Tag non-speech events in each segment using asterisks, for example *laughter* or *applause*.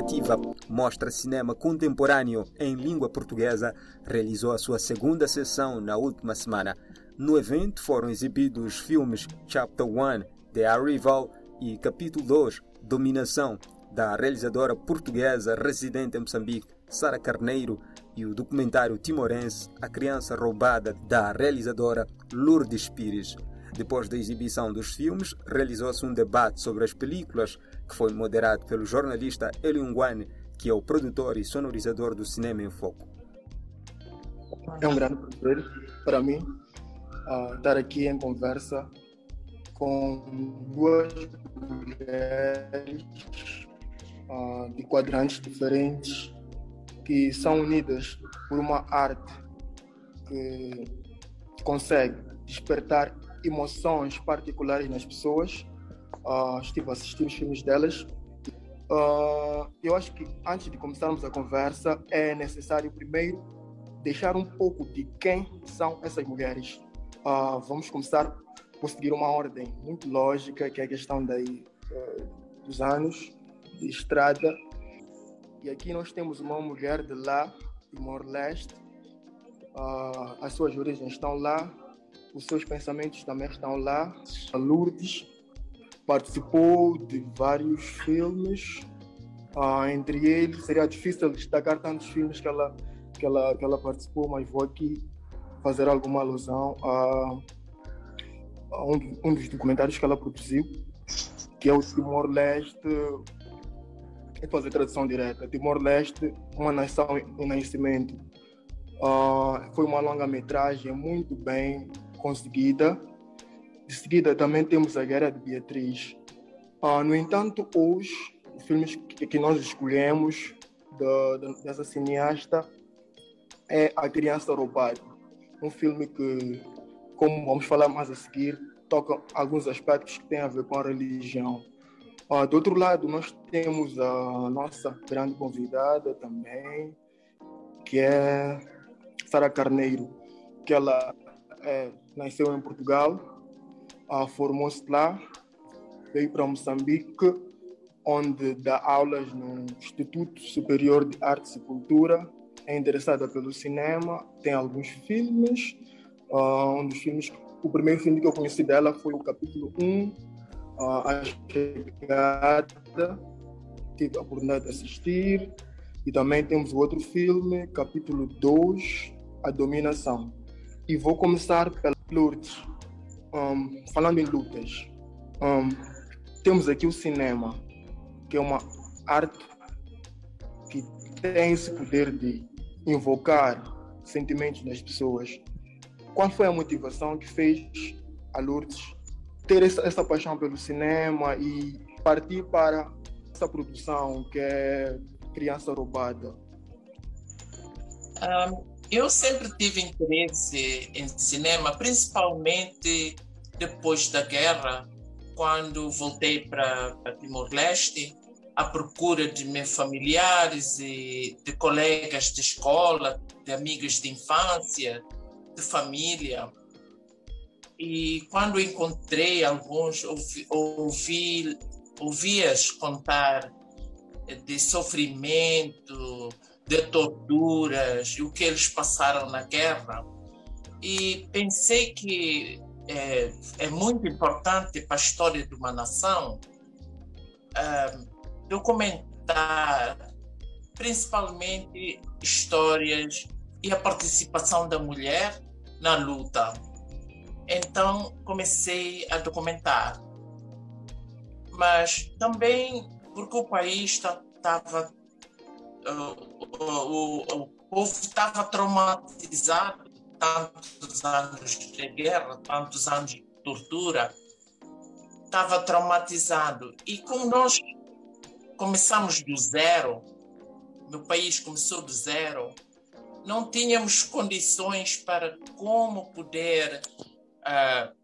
iniciativa Mostra Cinema Contemporâneo em Língua Portuguesa realizou a sua segunda sessão na última semana. No evento foram exibidos filmes Chapter 1, The Arrival e Capítulo 2, Dominação, da realizadora portuguesa residente em Moçambique, Sara Carneiro, e o documentário timorense A Criança Roubada, da realizadora Lourdes Pires. Depois da exibição dos filmes, realizou-se um debate sobre as películas que foi moderado pelo jornalista Eliungwane, que é o produtor e sonorizador do Cinema em Foco. É um grande prazer para mim uh, estar aqui em conversa com duas mulheres uh, de quadrantes diferentes que são unidas por uma arte que consegue despertar emoções particulares nas pessoas. Uh, estive a assistir os filmes delas. Uh, eu acho que antes de começarmos a conversa, é necessário primeiro deixar um pouco de quem são essas mulheres. Uh, vamos começar por seguir uma ordem muito lógica, que é a questão daí, dos anos de estrada. E aqui nós temos uma mulher de lá, Timor-Leste. as suas origens estão lá, os seus pensamentos também estão lá. A Lourdes participou de vários filmes, uh, entre eles seria difícil destacar tantos filmes que ela, que ela, que ela participou, mas vou aqui fazer alguma alusão a, a um, um, dos documentários que ela produziu, que é o Timor-Leste. Vou fazer tradução direta. Timor-Leste, uma nação em nascimento. Uh, foi uma longa-metragem muito bem conseguida. De seguida, também temos a Guerra de Beatriz. Ah, no entanto, hoje, os filmes que, que nós escolhemos dessa cineasta é A Criança Roubada. Um filme que, como vamos falar mais a seguir, toca alguns aspectos que têm a ver com a religião. Ah, do outro lado, nós temos a nossa grande convidada também, que é Sara Carneiro, que ela é nasceu em Portugal, uh, formou-se lá, veio para Moçambique, onde dá aulas no Instituto Superior de Artes e Cultura, é interessada pelo cinema, tem alguns filmes, uh, um dos filmes, o primeiro filme que eu conheci dela foi o capítulo 1, uh, A Chegada, tive a oportunidade de assistir, e também temos outro filme, capítulo 2, A Dominação. E vou começar pela Lourdes. Um, falando em lutas, um, temos aqui o cinema, que é uma arte que tem esse poder de invocar sentimentos das pessoas. Qual foi a motivação que fez a Lourdes ter essa, essa paixão pelo cinema e partir para essa produção que é Criança Roubada? Um, eu sempre tive interesse em cinema, principalmente depois da guerra, quando voltei para Timor-Leste, à procura de meus familiares e de colegas de escola, de amigos de infância, de família. E quando encontrei alguns, ouvi, ouvi ouvi-as contar de sofrimento, de torturas e o que eles passaram na guerra. E pensei que é, é muito importante para a história de uma nação é, documentar principalmente histórias e a participação da mulher na luta. Então comecei a documentar. Mas também porque o país estava o, o, povo estava traumatizado, tantos anos de guerra, tantos anos de tortura, estava traumatizado. E como nós começamos do zero, meu país começou do zero, não tínhamos condições para como poder, uh,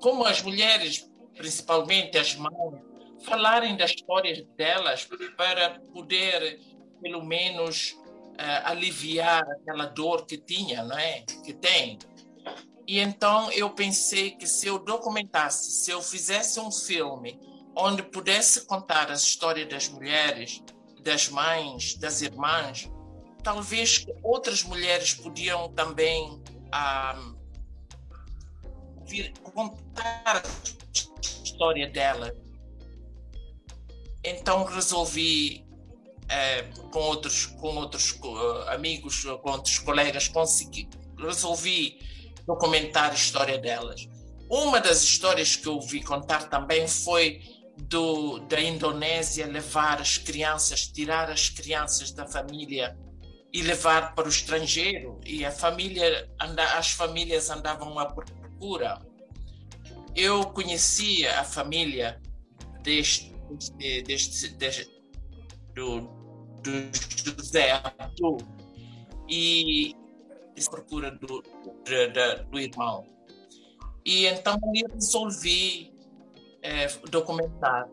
como as mulheres, principalmente as mães, falarem das histórias delas para poder pelo menos uh, aliviar aquela dor que tinha, não é? Que tem. E então eu pensei que se eu documentasse, se eu fizesse um filme onde pudesse contar a história das mulheres, das mães, das irmãs, talvez outras mulheres podiam também ah, vir contar a história dela. Então resolvi eh, com outros com outros uh, amigos, com outros colegas, consegui, resolvi documentar a história delas. Uma das histórias que eu vi contar também foi do, da Indonésia levar as crianças, tirar as crianças da família e levar para o estrangeiro e a família anda, as famílias andavam à procura. Eu conhecia a família deste, deste, deste do, do José. Arthur e à procura do, do, do irmão. E então eu resolvi é, documentar,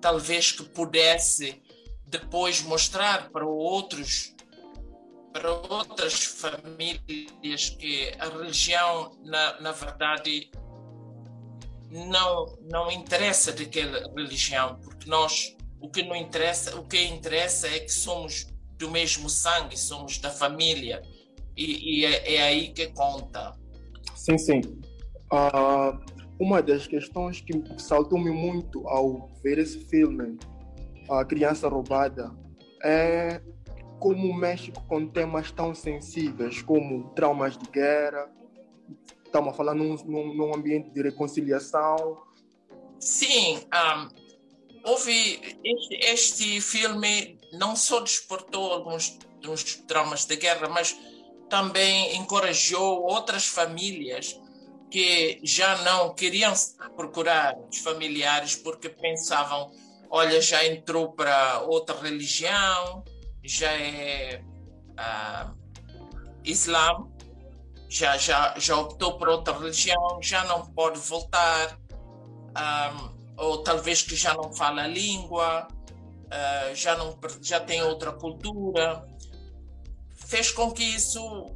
talvez que pudesse depois mostrar para outros para outras famílias que a religião na, na verdade não não interessa daquela religião porque nós o que não interessa o que interessa é que somos do mesmo sangue somos da família. E, e é, é, aí que conta. Sim sim. Uh, uma das questões que saltou-me muito ao ver esse filme a criança roubada é como mexe com temas tão sensíveis como traumas de guerra, estamos a falar num, num, num ambiente de reconciliação. Sim, um, houve este, este, filme não só despertou alguns dos traumas de guerra, mas também encorajou outras famílias que já não queriam procurar os familiares porque pensavam, olha, já entrou para outra religião, já é uh, Islã, já, já, já optou por outra religião, já não pode voltar, ah, ou talvez que já não fala a língua, uh, já, não, já tem outra cultura. Fez com que isso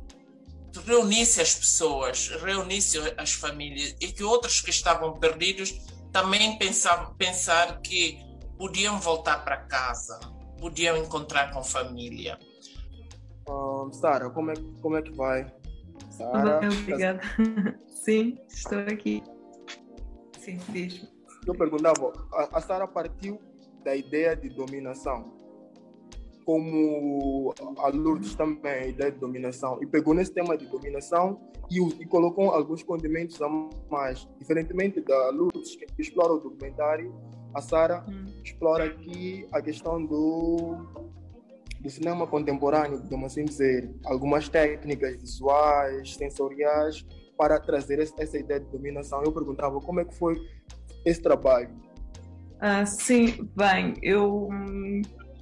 reunisse as pessoas, reunisse as famílias e que outros que estavam perdidos também pensavam pensar que podiam voltar para casa podiam encontrar com família. Um, Sara, como é, como é que vai? Sara, obrigada. *laughs* Sim, estou aqui. Sim, diz. Eu perguntava, a, a Sara partiu da ideia de dominação, como a Lourdes também, a ideia de dominação, e pegou nesse tema de dominação e, e colocou alguns condimentos a mais, diferentemente da Lourdes, que explora o documentário, a Sara hum. explora aqui a questão do, do cinema contemporâneo, podemos assim dizer, algumas técnicas visuais, sensoriais, para trazer essa ideia de dominação. Eu perguntava como é que foi esse trabalho. Ah, sim, bem, eu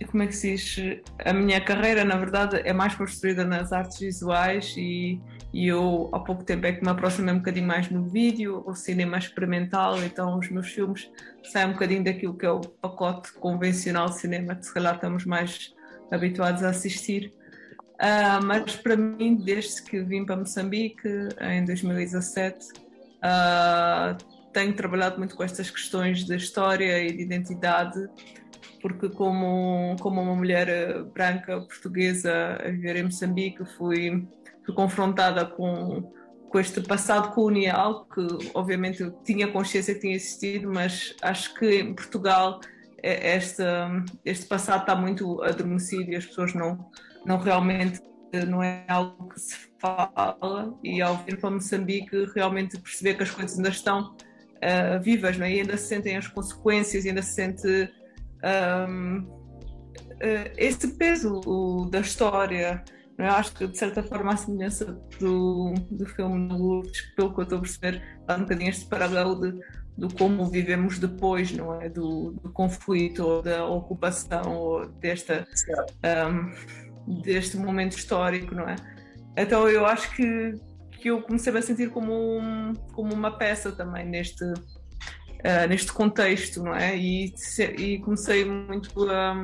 como é que se diz? A minha carreira, na verdade, é mais construída nas artes visuais e, e eu há pouco tempo é que me aproximei um bocadinho mais no vídeo, o cinema experimental, então os meus filmes saem um bocadinho daquilo que é o pacote convencional de cinema que se calhar estamos mais habituados a assistir. Uh, mas para mim, desde que vim para Moçambique em 2017, uh, tenho trabalhado muito com estas questões de história e de identidade porque como, como uma mulher eh, branca portuguesa a viver em Moçambique fui, fui confrontada com, com este passado colonial que obviamente eu tinha consciência que tinha existido, mas acho que em Portugal é, este, este passado está muito adormecido e as pessoas não, não realmente não é algo que se fala. E ao vir para Moçambique realmente perceber que as coisas ainda estão uh, vivas não é? e ainda se sentem as consequências ainda se sente um, uh, eh, esse peso da história. Eu acho que, de certa forma, a semelhança do, do filme do Lourdes, pelo que eu estou a perceber, há um bocadinho este paralelo de, de como vivemos depois, não é? Do, do conflito, ou da ocupação, ou desta, um, deste momento histórico, não é? Então eu acho que, que eu comecei a sentir como, um, como uma peça também neste, uh, neste contexto, não é? E, e comecei muito a,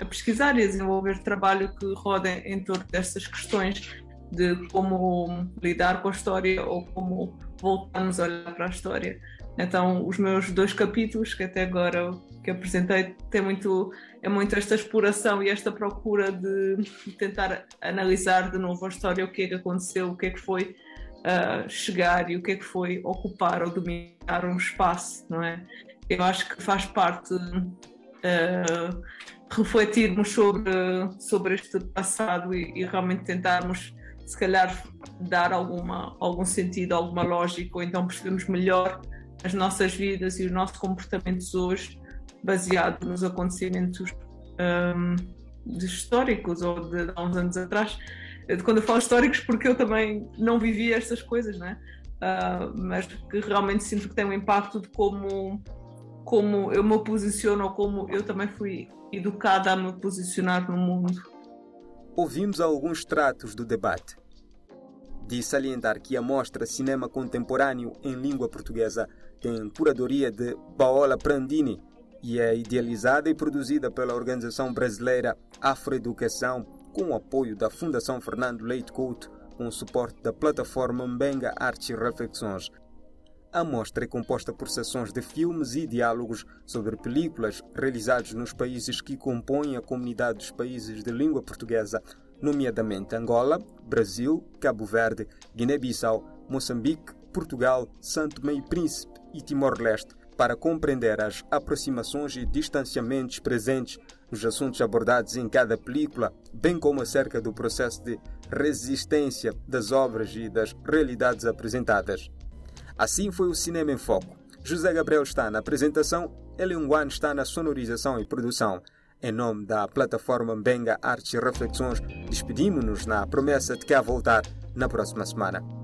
a, pesquisar e a desenvolver trabalho que roda em torno destas questões de como lidar com a história ou como voltarmos a olhar para a história. Então, os meus dois capítulos, que até agora que apresentei, tem muito, é muito esta exploração e esta procura de tentar analisar de novo a história, o que é que aconteceu, o que é que foi uh, chegar e o que é que foi ocupar ou dominar um espaço, não é? Eu acho que faz parte uh, refletirmos sobre, sobre este passado e, e realmente tentarmos se calhar dar alguma, algum sentido, alguma lógica, ou então percebemos melhor as nossas vidas e os nossos comportamentos hoje baseado nos acontecimentos um, históricos ou de há uns anos atrás. Quando eu falo históricos, porque eu também não vivi estas coisas, né? Uh, mas que realmente sinto que tem um impacto de como, como eu me posiciono ou como eu também fui educada a me posicionar no mundo. Ouvimos alguns tratos do debate. De salientar que a mostra Cinema Contemporâneo em Língua Portuguesa tem curadoria de Paola Prandini e é idealizada e produzida pela organização brasileira Afroeducação com o apoio da Fundação Fernando Leite Couto com o suporte da plataforma Mbenga Artes e Reflexões. A mostra é composta por sessões de filmes e diálogos sobre películas realizados nos países que compõem a comunidade dos países de língua portuguesa, nomeadamente Angola, Brasil, Cabo Verde, Guiné-Bissau, Moçambique, Portugal, Santo Meio Príncipe e Timor-Leste, para compreender as aproximações e distanciamentos presentes nos assuntos abordados em cada película, bem como acerca do processo de resistência das obras e das realidades apresentadas. Assim foi o Cinema em Foco. José Gabriel está na apresentação, Eliunguan está na sonorização e produção. Em nome da plataforma Benga Artes e Reflexões, despedimos-nos na promessa de que a voltar na próxima semana.